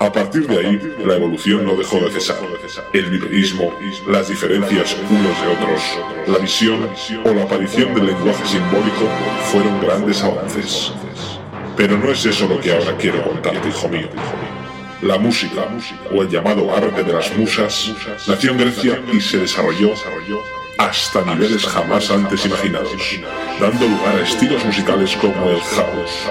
A partir de ahí, la evolución no dejó de cesar. El biperismo, las diferencias unos de otros, la visión o la aparición del lenguaje simbólico fueron grandes avances. Pero no es eso lo que ahora quiero contarte, hijo mío. La música, o el llamado arte de las musas, nació en Grecia y se desarrolló hasta niveles jamás antes imaginados, dando lugar a estilos musicales como el house,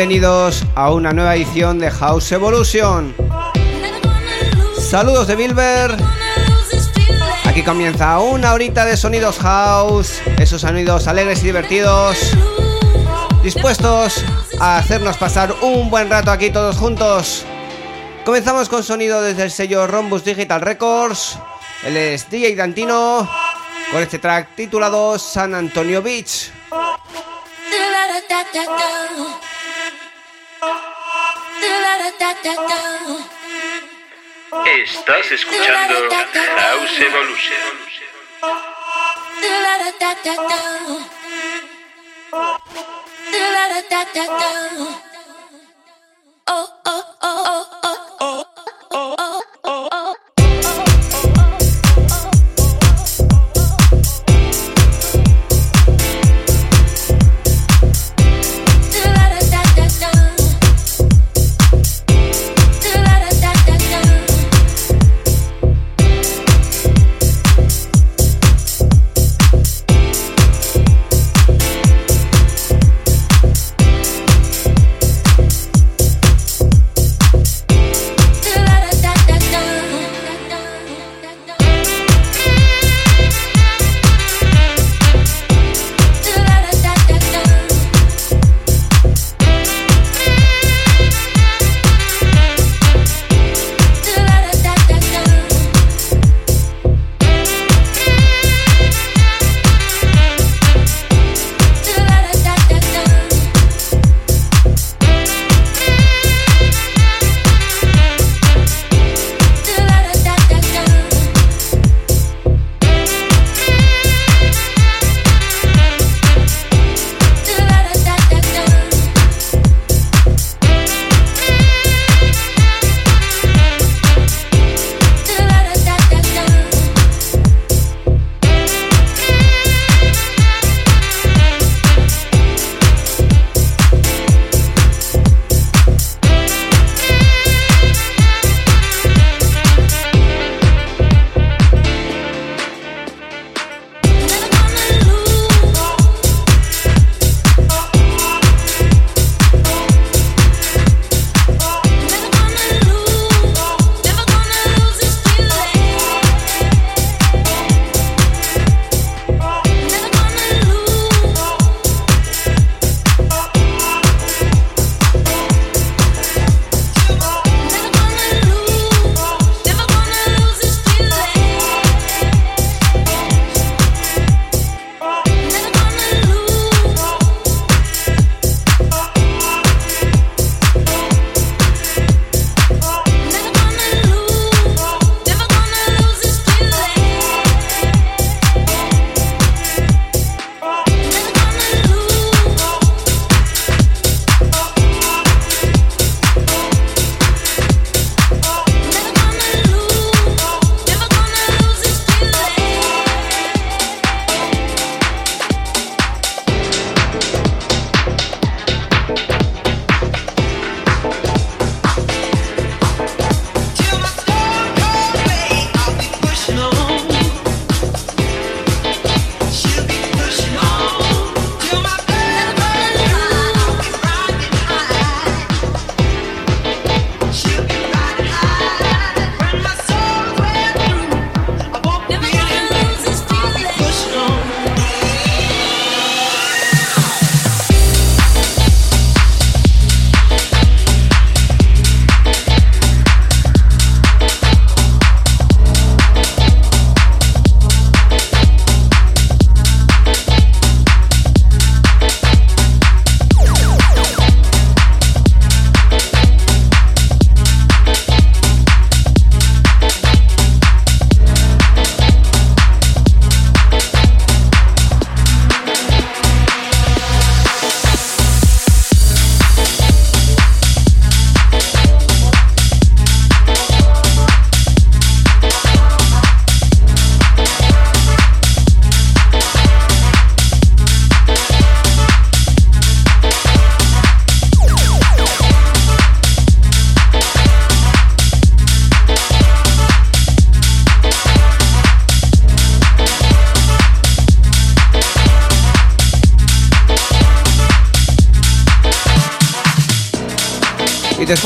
Bienvenidos a una nueva edición de House Evolution. Saludos de Bilber. Aquí comienza una horita de sonidos house, esos sonidos alegres y divertidos, dispuestos a hacernos pasar un buen rato aquí todos juntos. Comenzamos con sonido desde el sello Rombus Digital Records. Él es DJ Dantino con este track titulado San Antonio Beach. Estás escuchando House Evolution.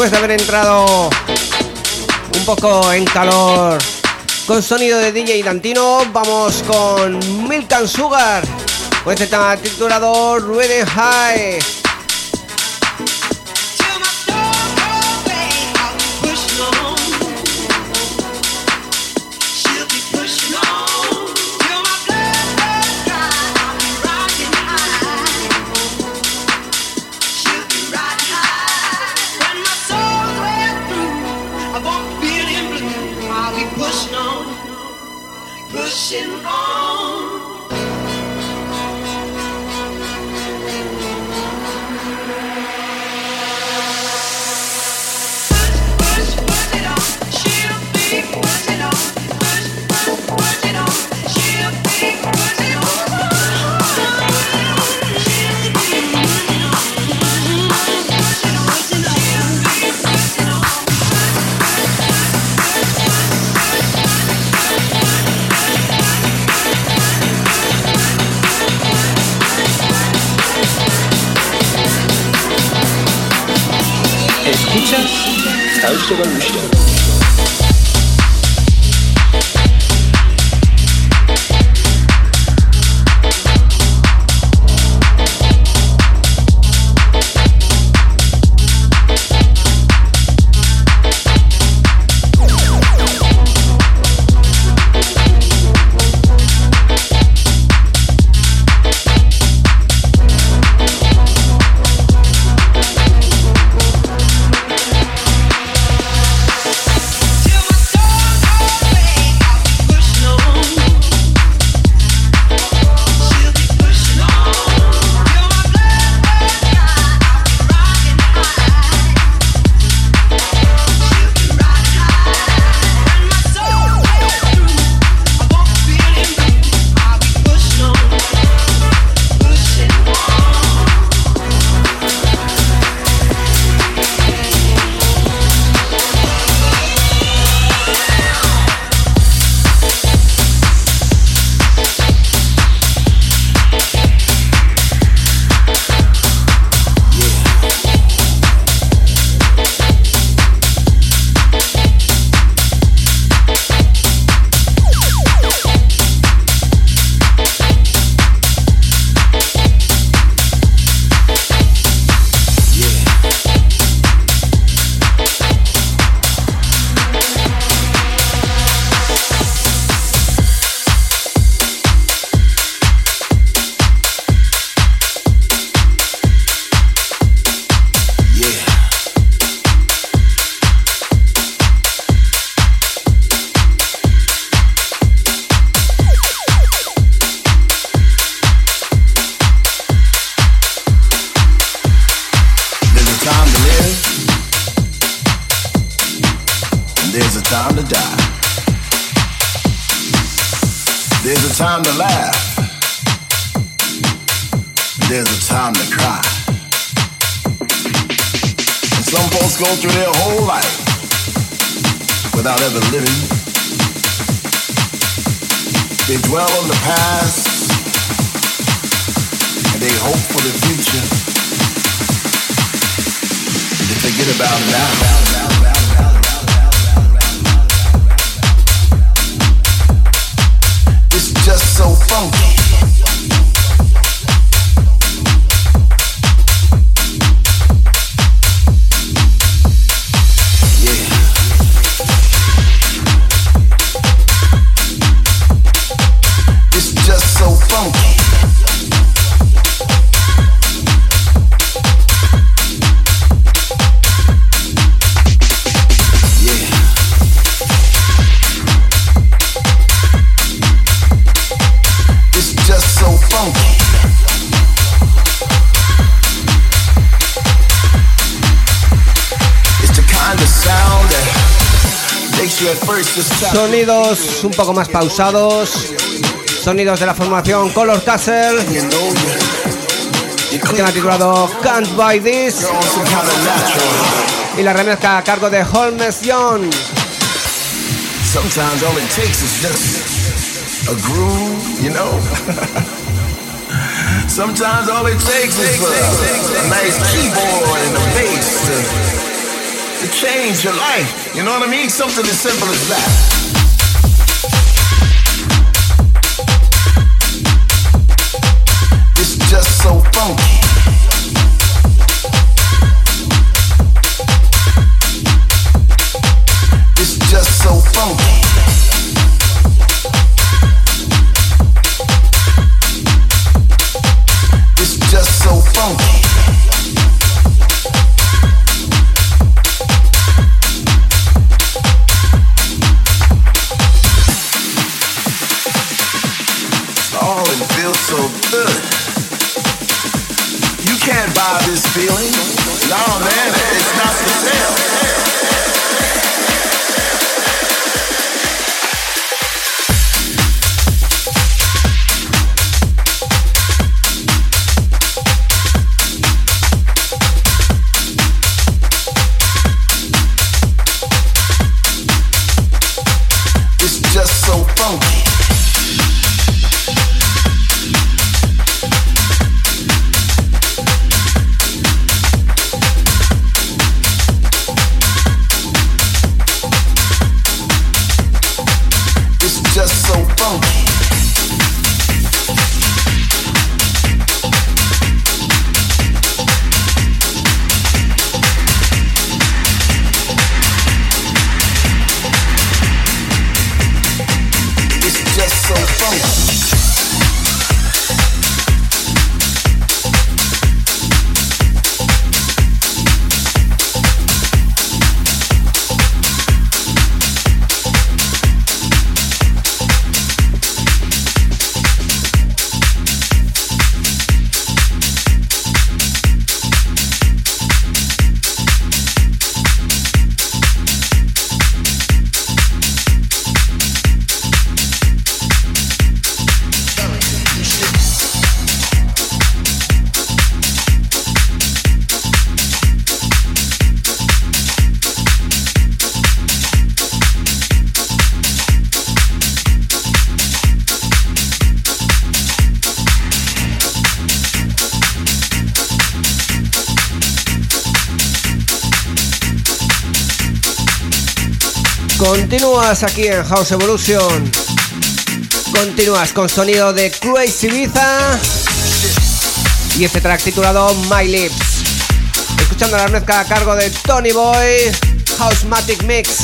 Después de haber entrado un poco en calor con sonido de DJ Dantino, vamos con Milk and Sugar, con este tema titulado Ready High. Ausgeräumt. Şey Sonidos un poco más pausados. Sonidos de la formación Color Castle. El tema titulado Can't Buy This. Y la remezcla a cargo de Holmes Young. Sometimes all it takes is just a groove, you know. Sometimes all it takes is a, a nice keyboard and a bass to to change your life. You know what I mean? Something as simple as that. It's just so funky. It's just so funky. It's just so funky. Continúas aquí en House Evolution. Continúas con sonido de Crazy Ibiza y este track titulado My Lips. Escuchando la mezcla a cargo de Tony Boy, Housematic Mix.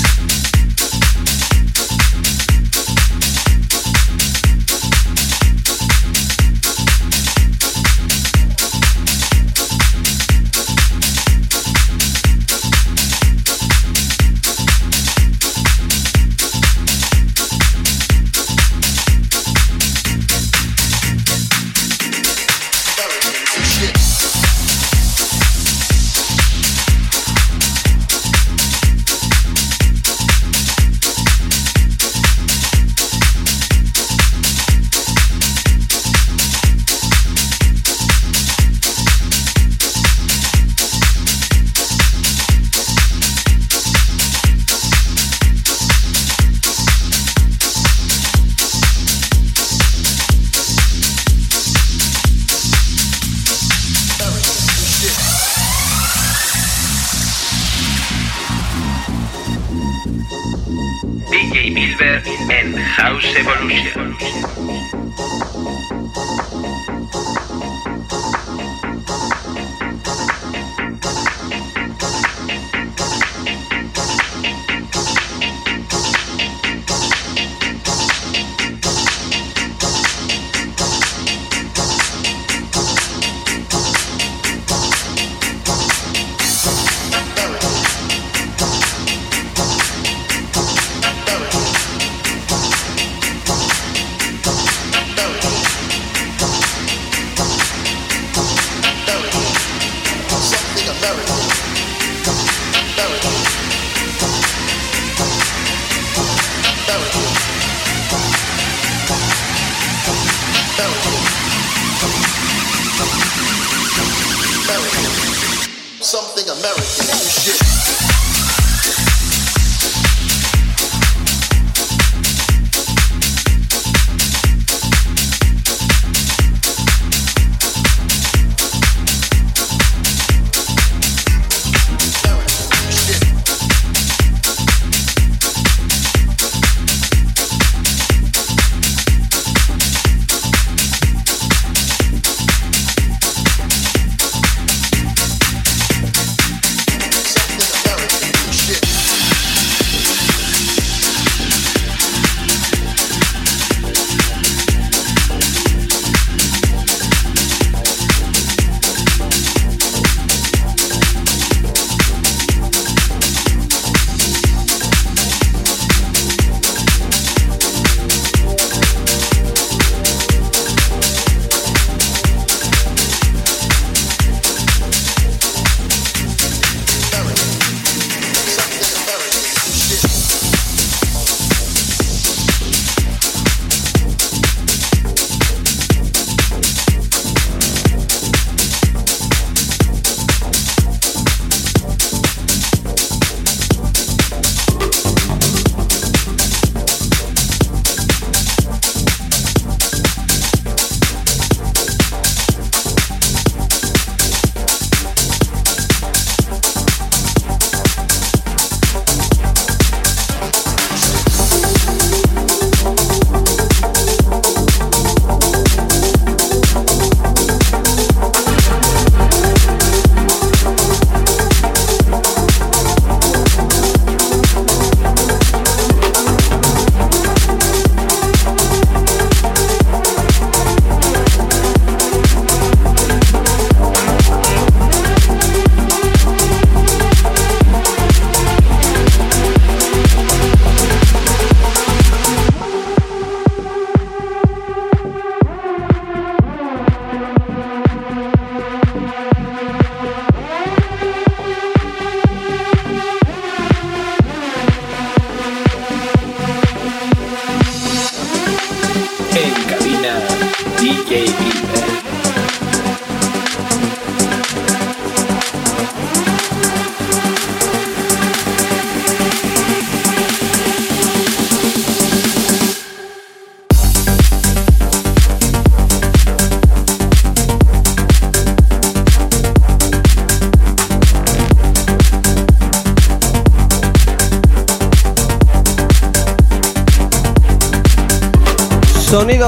Something American. Shit.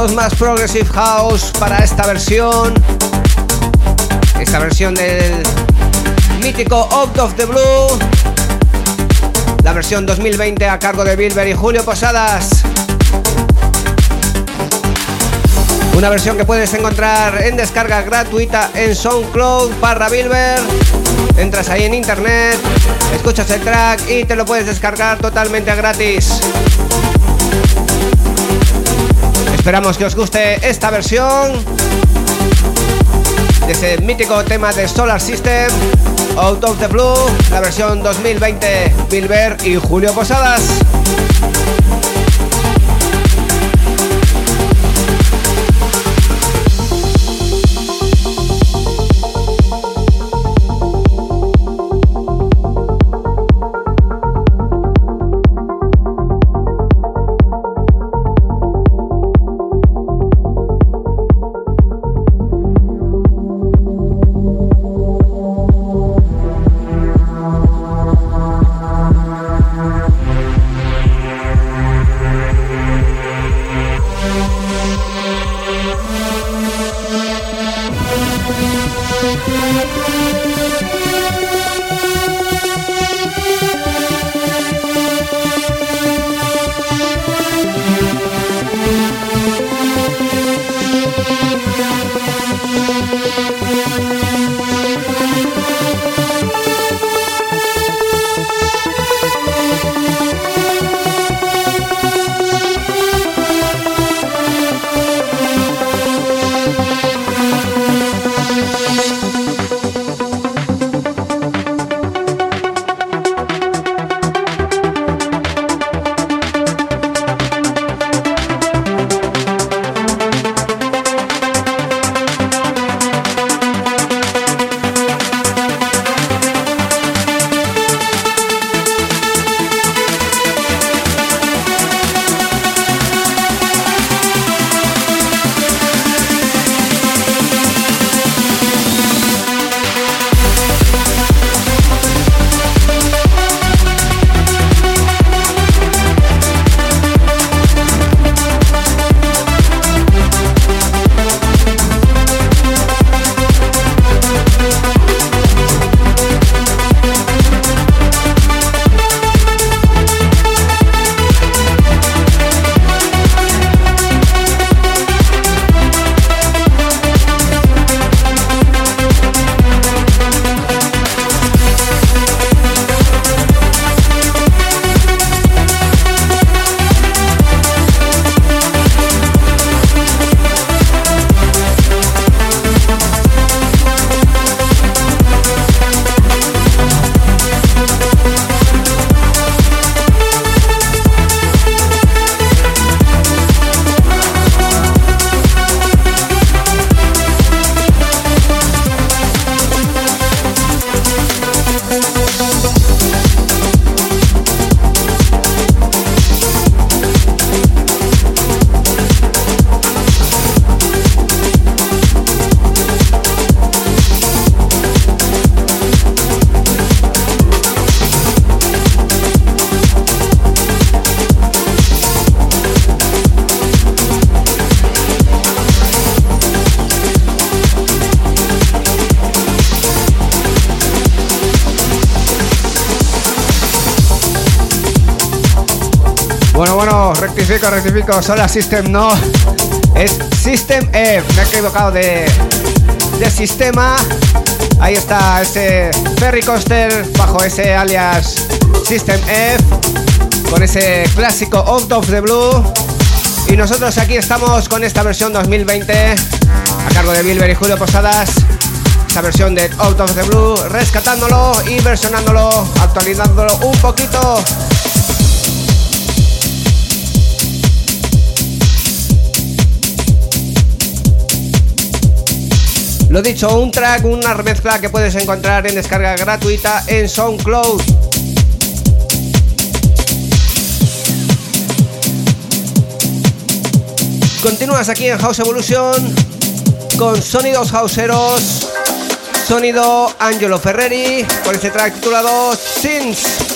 Sonidos más Progressive House para esta versión. Esta versión del mítico Out of the Blue. La versión 2020 a cargo de Bilber y Julio Posadas. Una versión que puedes encontrar en descarga gratuita en SoundCloud barra Bilber. Entras ahí en internet, escuchas el track y te lo puedes descargar totalmente gratis. Esperamos que os guste esta versión de ese mítico tema de Solar System, Out of the Blue, la versión 2020, Bilber y Julio Posadas. Rectifico, rectifico. Solar System no. Es System F. Me he equivocado de, de sistema. Ahí está ese Ferry Coaster bajo ese alias System F. Con ese clásico Out of the Blue. Y nosotros aquí estamos con esta versión 2020 a cargo de Bilber y Julio Posadas. Esta versión de Out of the Blue, rescatándolo y versionándolo, actualizándolo un poquito Lo dicho, un track, una remezcla que puedes encontrar en descarga gratuita en SoundCloud. Continúas aquí en House Evolution con sonidos houseeros, sonido Angelo Ferreri, con este track titulado Sins.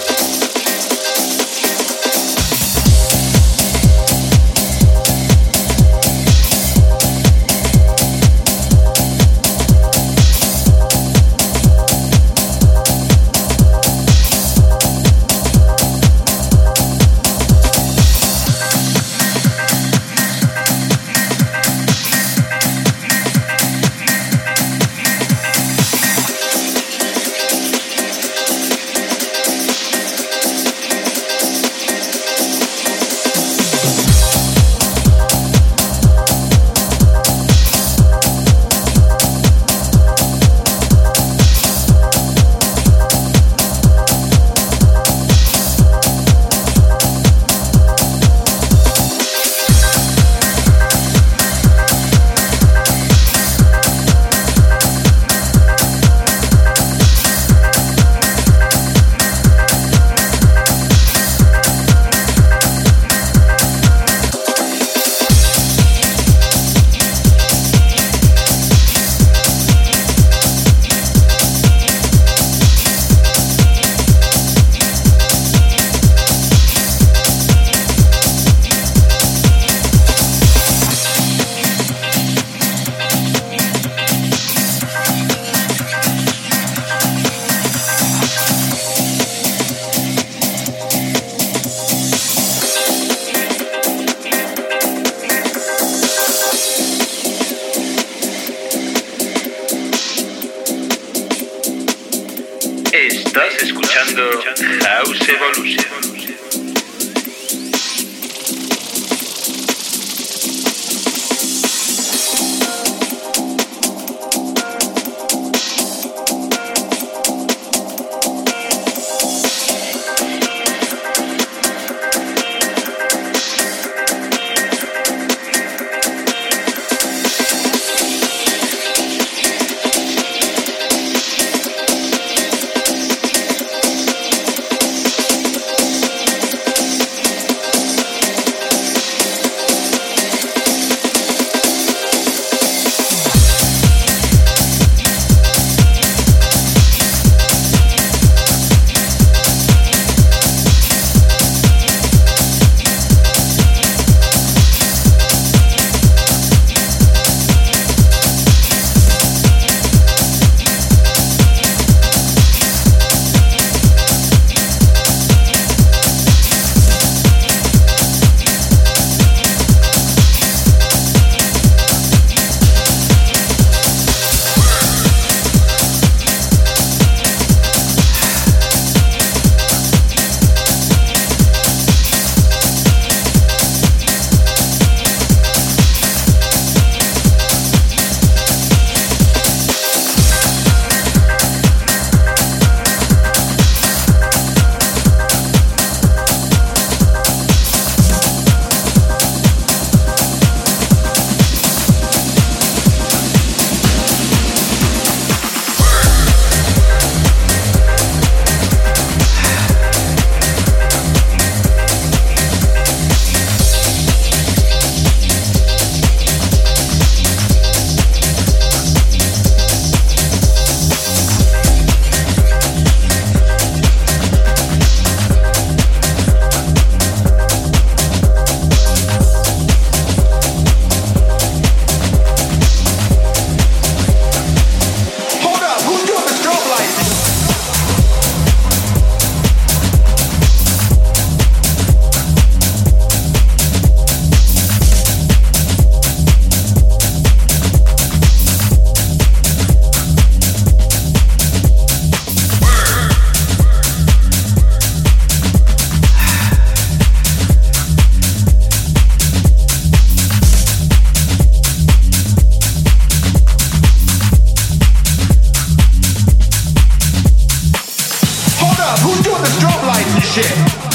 up? Who's doing the strobe lights and shit?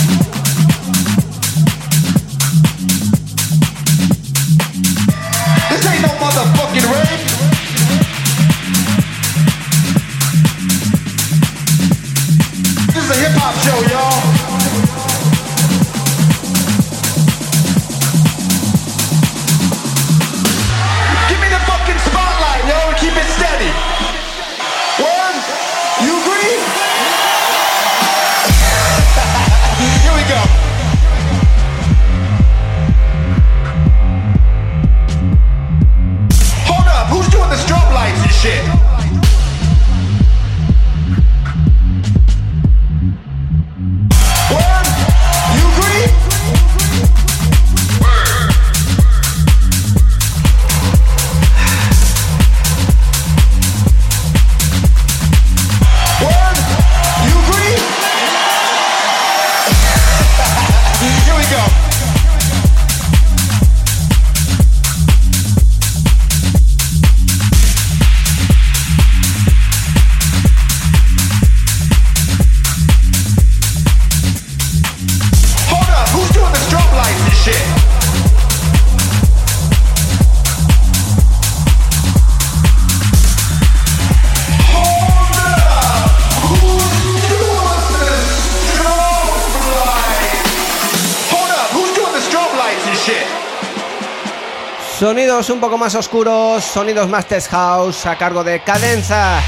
más oscuros, sonidos más test house a cargo de Cadenza.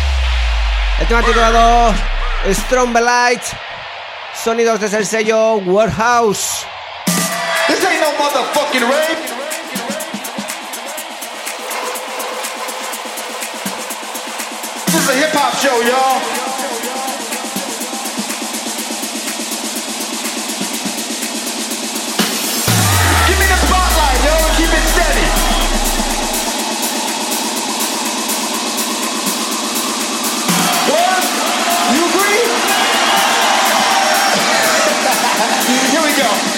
El tema titulado Strong Light, sonidos desde el sello Warehouse. This ain't no motherfucking rave. This is a hip hop show, y'all. Here we go.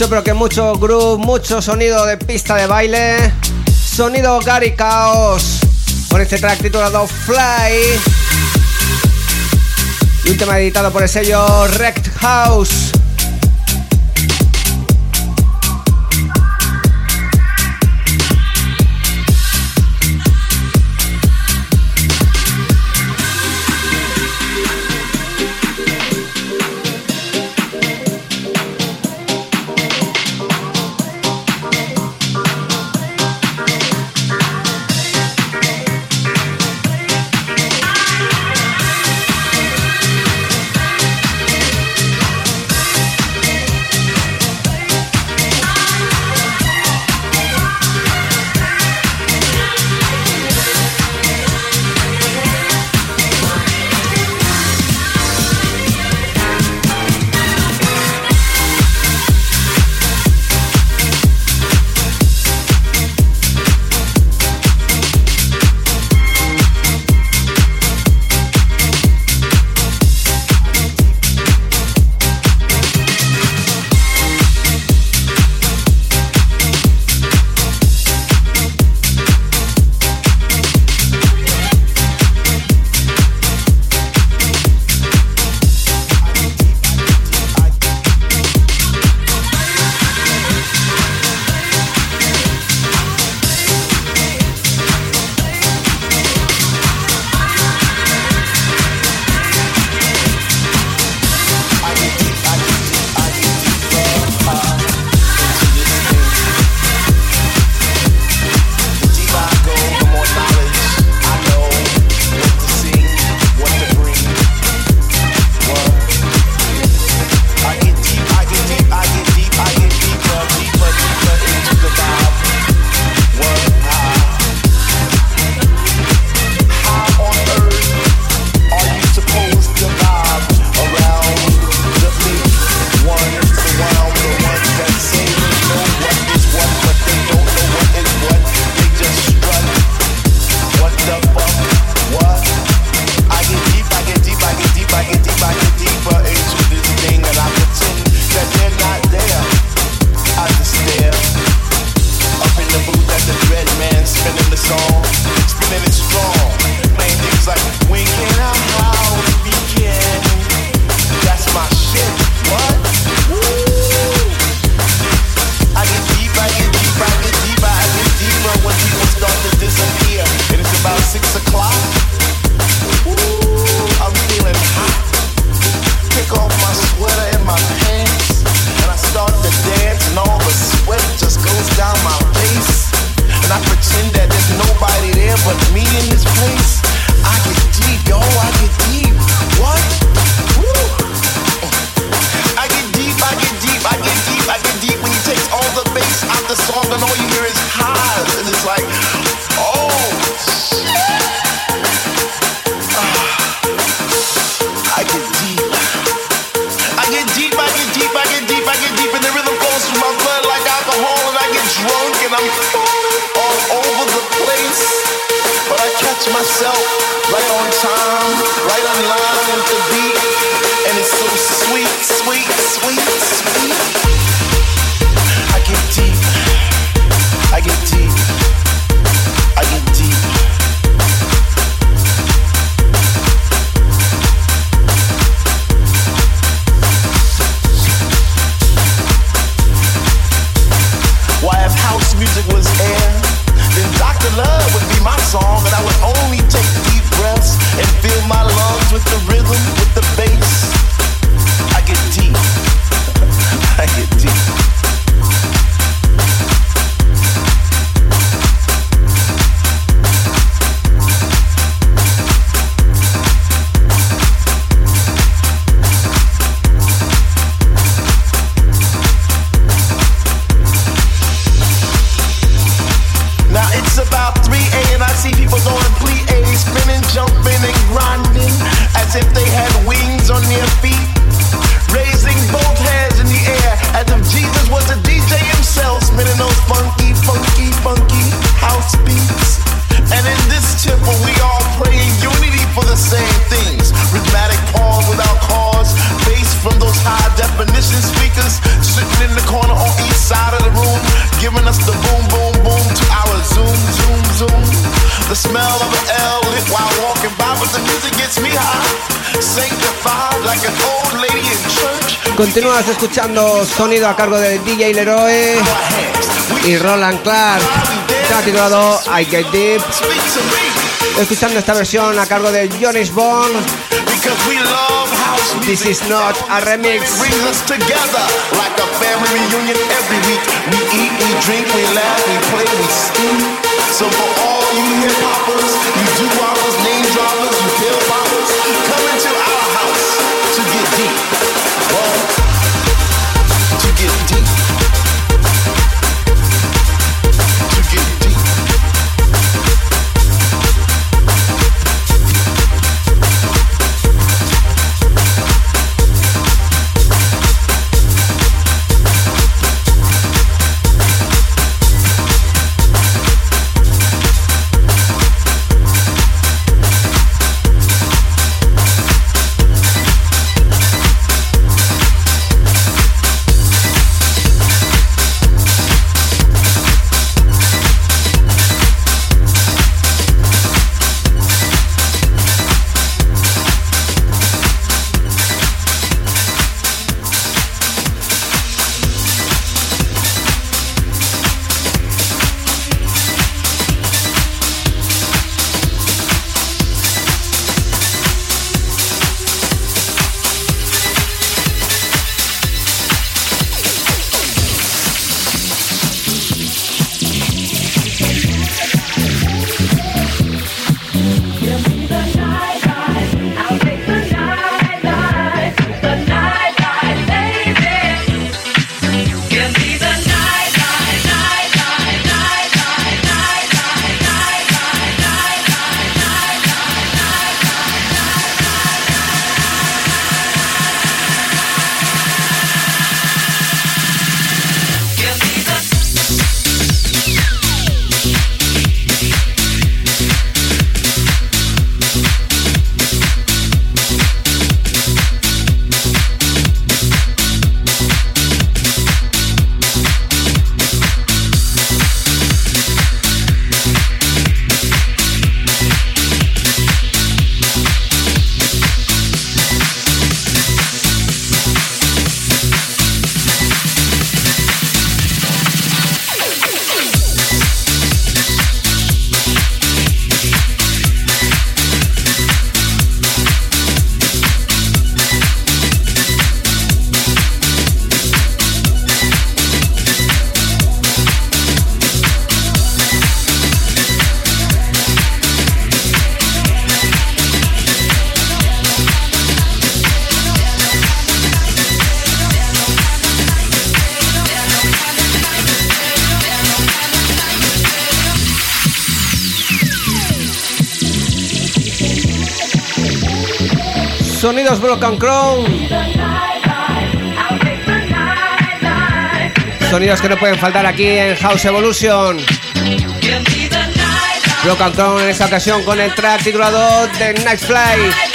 mucho, pero que mucho groove, mucho sonido de pista de baile, sonido Gary Chaos, con este track titulado Fly, y un tema editado por el sello Rect House. Continúas escuchando sonido a cargo de DJ Leroy y Roland Clark. Está titulado I Get Deep. Escuchando esta versión a cargo de Jonas Bond. This is not a remix. Brings us together like a family reunion every week. We eat, we drink, we laugh, we play, we steam. So for all you hip hoppers, you do our Broken Crown. Sonidos que no pueden faltar aquí en House Evolution. Broken Crown en esta ocasión con el track titulado The Night Fly.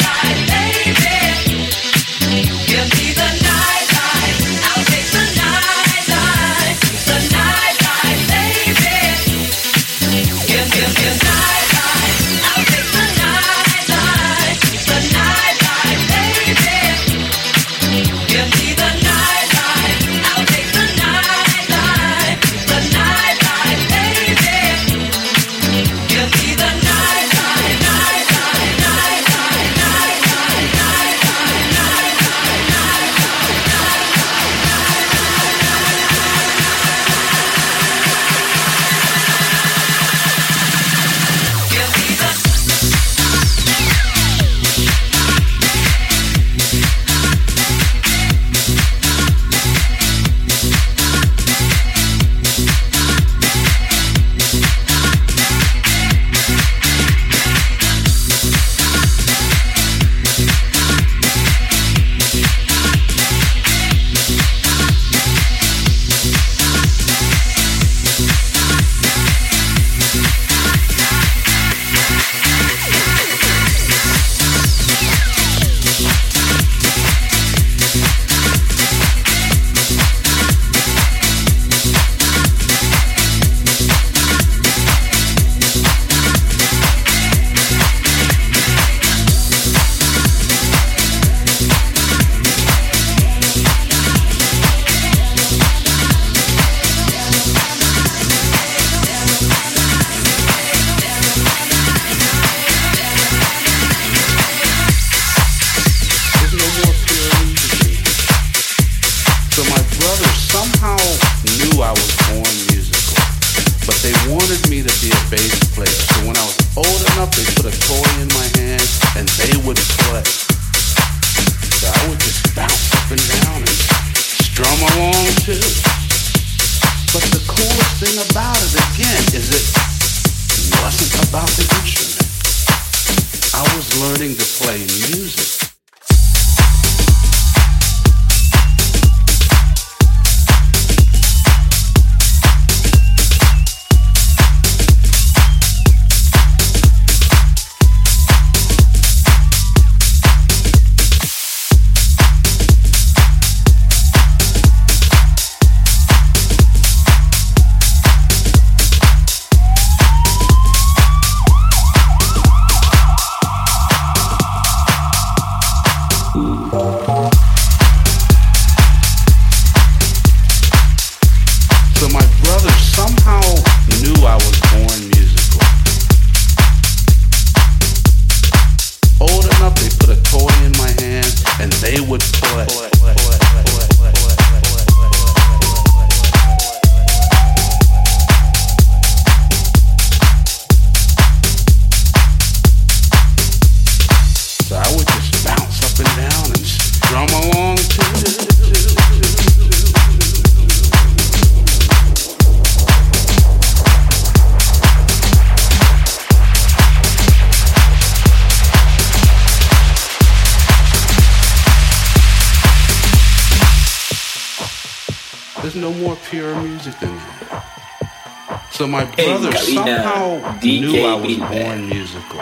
So my brother somehow knew I was born musical.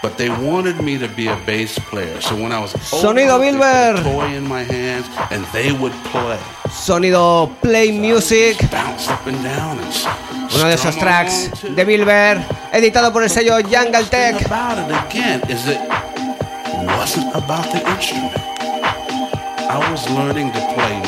But they wanted me to be a bass player. So when I was Sonido Bilber. toy in my hands and they would play. Sonido Play Music. Bounce up and down and Uno de esos tracks de Bilber, editado por el sello Jungle Tech. about it again is it wasn't about the instrument. I was learning to play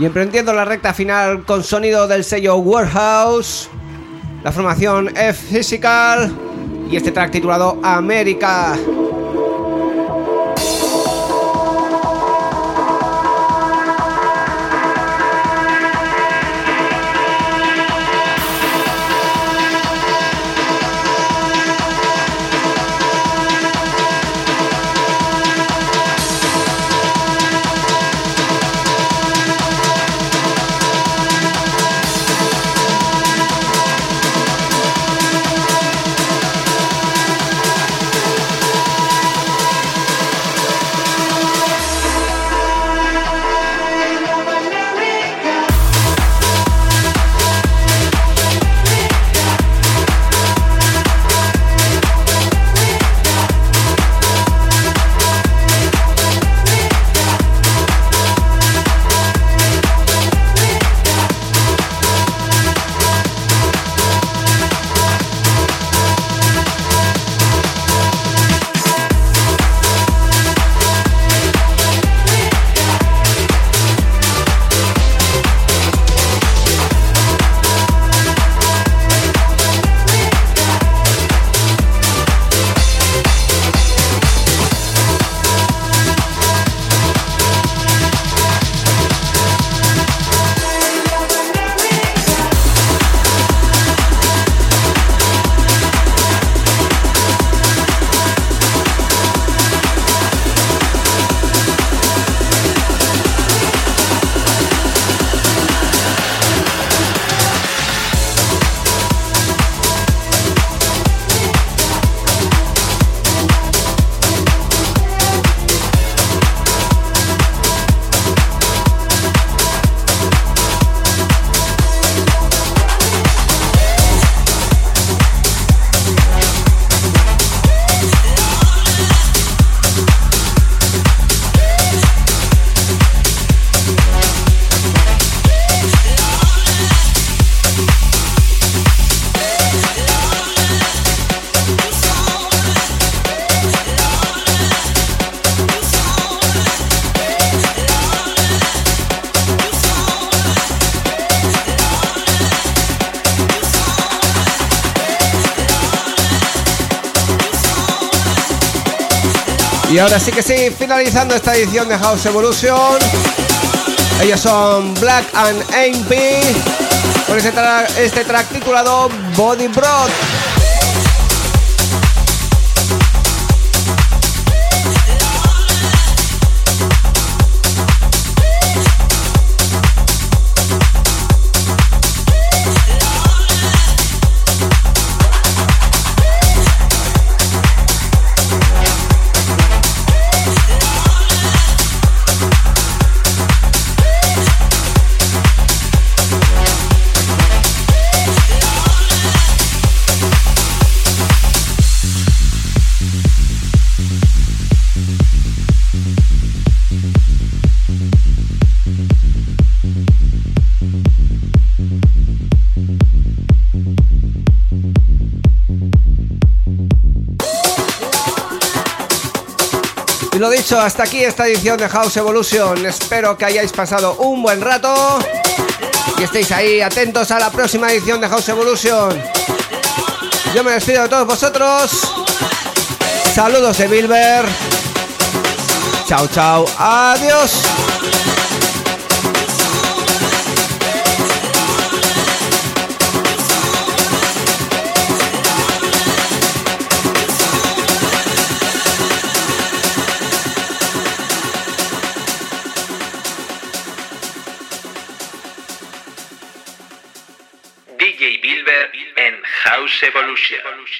Y emprendiendo la recta final con sonido del sello Warehouse, la formación F Physical y este track titulado América. Y ahora sí que sí, finalizando esta edición de House Evolution. Ellos son Black and MP con este, este track titulado Body Broad. Hasta aquí esta edición de House Evolution. Espero que hayáis pasado un buen rato y estéis ahí atentos a la próxima edición de House Evolution. Yo me despido de todos vosotros. Saludos de Bilber. Chao, chao. Adiós. Evolution.